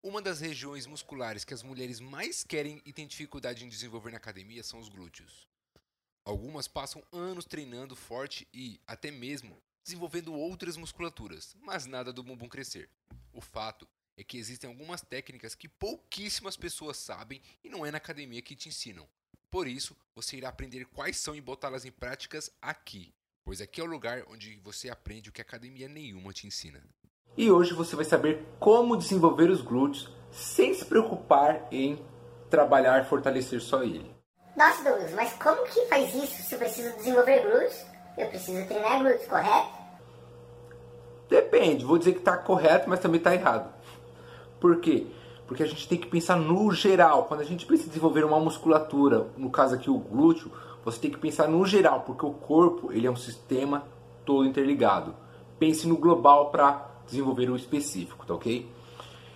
Uma das regiões musculares que as mulheres mais querem e têm dificuldade em desenvolver na academia são os glúteos. Algumas passam anos treinando forte e, até mesmo, desenvolvendo outras musculaturas, mas nada do bumbum crescer. O fato é que existem algumas técnicas que pouquíssimas pessoas sabem e não é na academia que te ensinam. Por isso, você irá aprender quais são e botá-las em práticas aqui, pois aqui é o lugar onde você aprende o que academia nenhuma te ensina. E hoje você vai saber como desenvolver os glúteos sem se preocupar em trabalhar fortalecer só ele. Nossa, Douglas, mas como que faz isso se eu preciso desenvolver glúteos? Eu preciso treinar glúteos, correto? Depende, vou dizer que está correto, mas também está errado. Por quê? Porque a gente tem que pensar no geral. Quando a gente precisa desenvolver uma musculatura, no caso aqui o glúteo, você tem que pensar no geral, porque o corpo ele é um sistema todo interligado. Pense no global para desenvolver o específico, tá ok?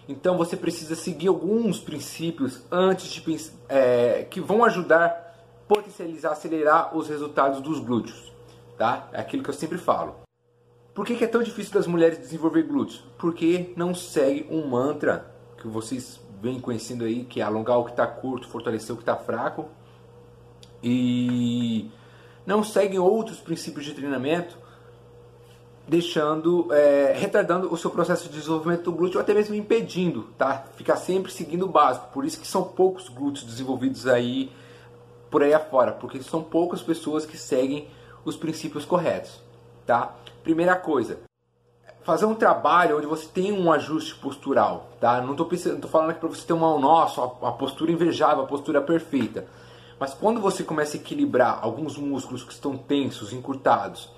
Então você precisa seguir alguns princípios antes de é, que vão ajudar potencializar, acelerar os resultados dos glúteos, tá? É aquilo que eu sempre falo. Por que, que é tão difícil das mulheres desenvolver glúteos? Porque não segue um mantra que vocês vêm conhecendo aí, que é alongar o que está curto, fortalecer o que está fraco. E não seguem outros princípios de treinamento, deixando, é, retardando o seu processo de desenvolvimento do glúteo, ou até mesmo impedindo, tá? Ficar sempre seguindo o básico. Por isso que são poucos glúteos desenvolvidos aí por aí afora, porque são poucas pessoas que seguem os princípios corretos, tá? Primeira coisa, fazer um trabalho onde você tem um ajuste postural, tá? Não estou pensando, tô falando aqui para você ter uma nossa, a postura invejável, a postura perfeita. Mas quando você começa a equilibrar alguns músculos que estão tensos, encurtados,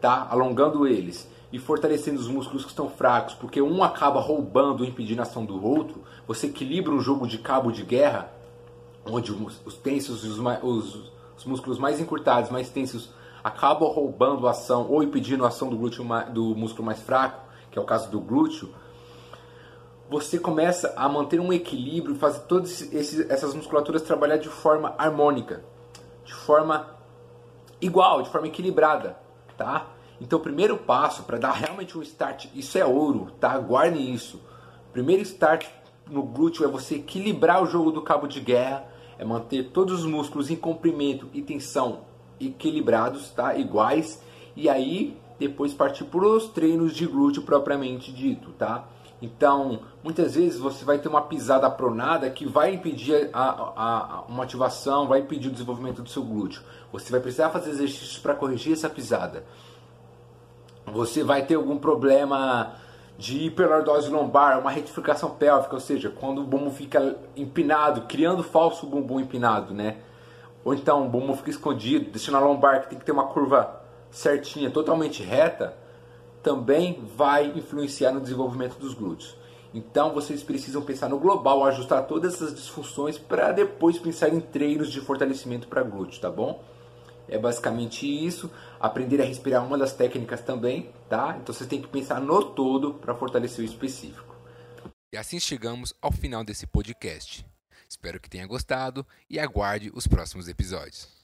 tá? Alongando eles e fortalecendo os músculos que estão fracos, porque um acaba roubando, impedindo a ação do outro, você equilibra um jogo de cabo de guerra, onde os tensos e os, os, os músculos mais encurtados, mais tensos acabam roubando a ação ou impedindo a ação do, glúteo, do músculo mais fraco, que é o caso do glúteo, você começa a manter um equilíbrio e fazer todas essas musculaturas trabalhar de forma harmônica, de forma igual, de forma equilibrada, tá? Então, o primeiro passo para dar realmente um start, isso é ouro, tá? Guardem isso. Primeiro start no glúteo é você equilibrar o jogo do cabo de guerra, é manter todos os músculos em comprimento e tensão equilibrados, tá? Iguais. E aí depois partir para os treinos de glúteo propriamente dito, tá? Então, muitas vezes você vai ter uma pisada pronada que vai impedir a, a, a, uma ativação, vai impedir o desenvolvimento do seu glúteo. Você vai precisar fazer exercícios para corrigir essa pisada. Você vai ter algum problema de hiperlordose lombar, uma retificação pélvica, ou seja, quando o bumbum fica empinado, criando falso bumbum empinado, né? ou então o bumbum fica escondido, deixando a lombar que tem que ter uma curva certinha, totalmente reta, também vai influenciar no desenvolvimento dos glúteos. Então vocês precisam pensar no global, ajustar todas essas disfunções para depois pensar em treinos de fortalecimento para glúteo, tá bom? É basicamente isso. Aprender a respirar uma das técnicas também, tá? Então vocês têm que pensar no todo para fortalecer o específico. E assim chegamos ao final desse podcast. Espero que tenha gostado e aguarde os próximos episódios.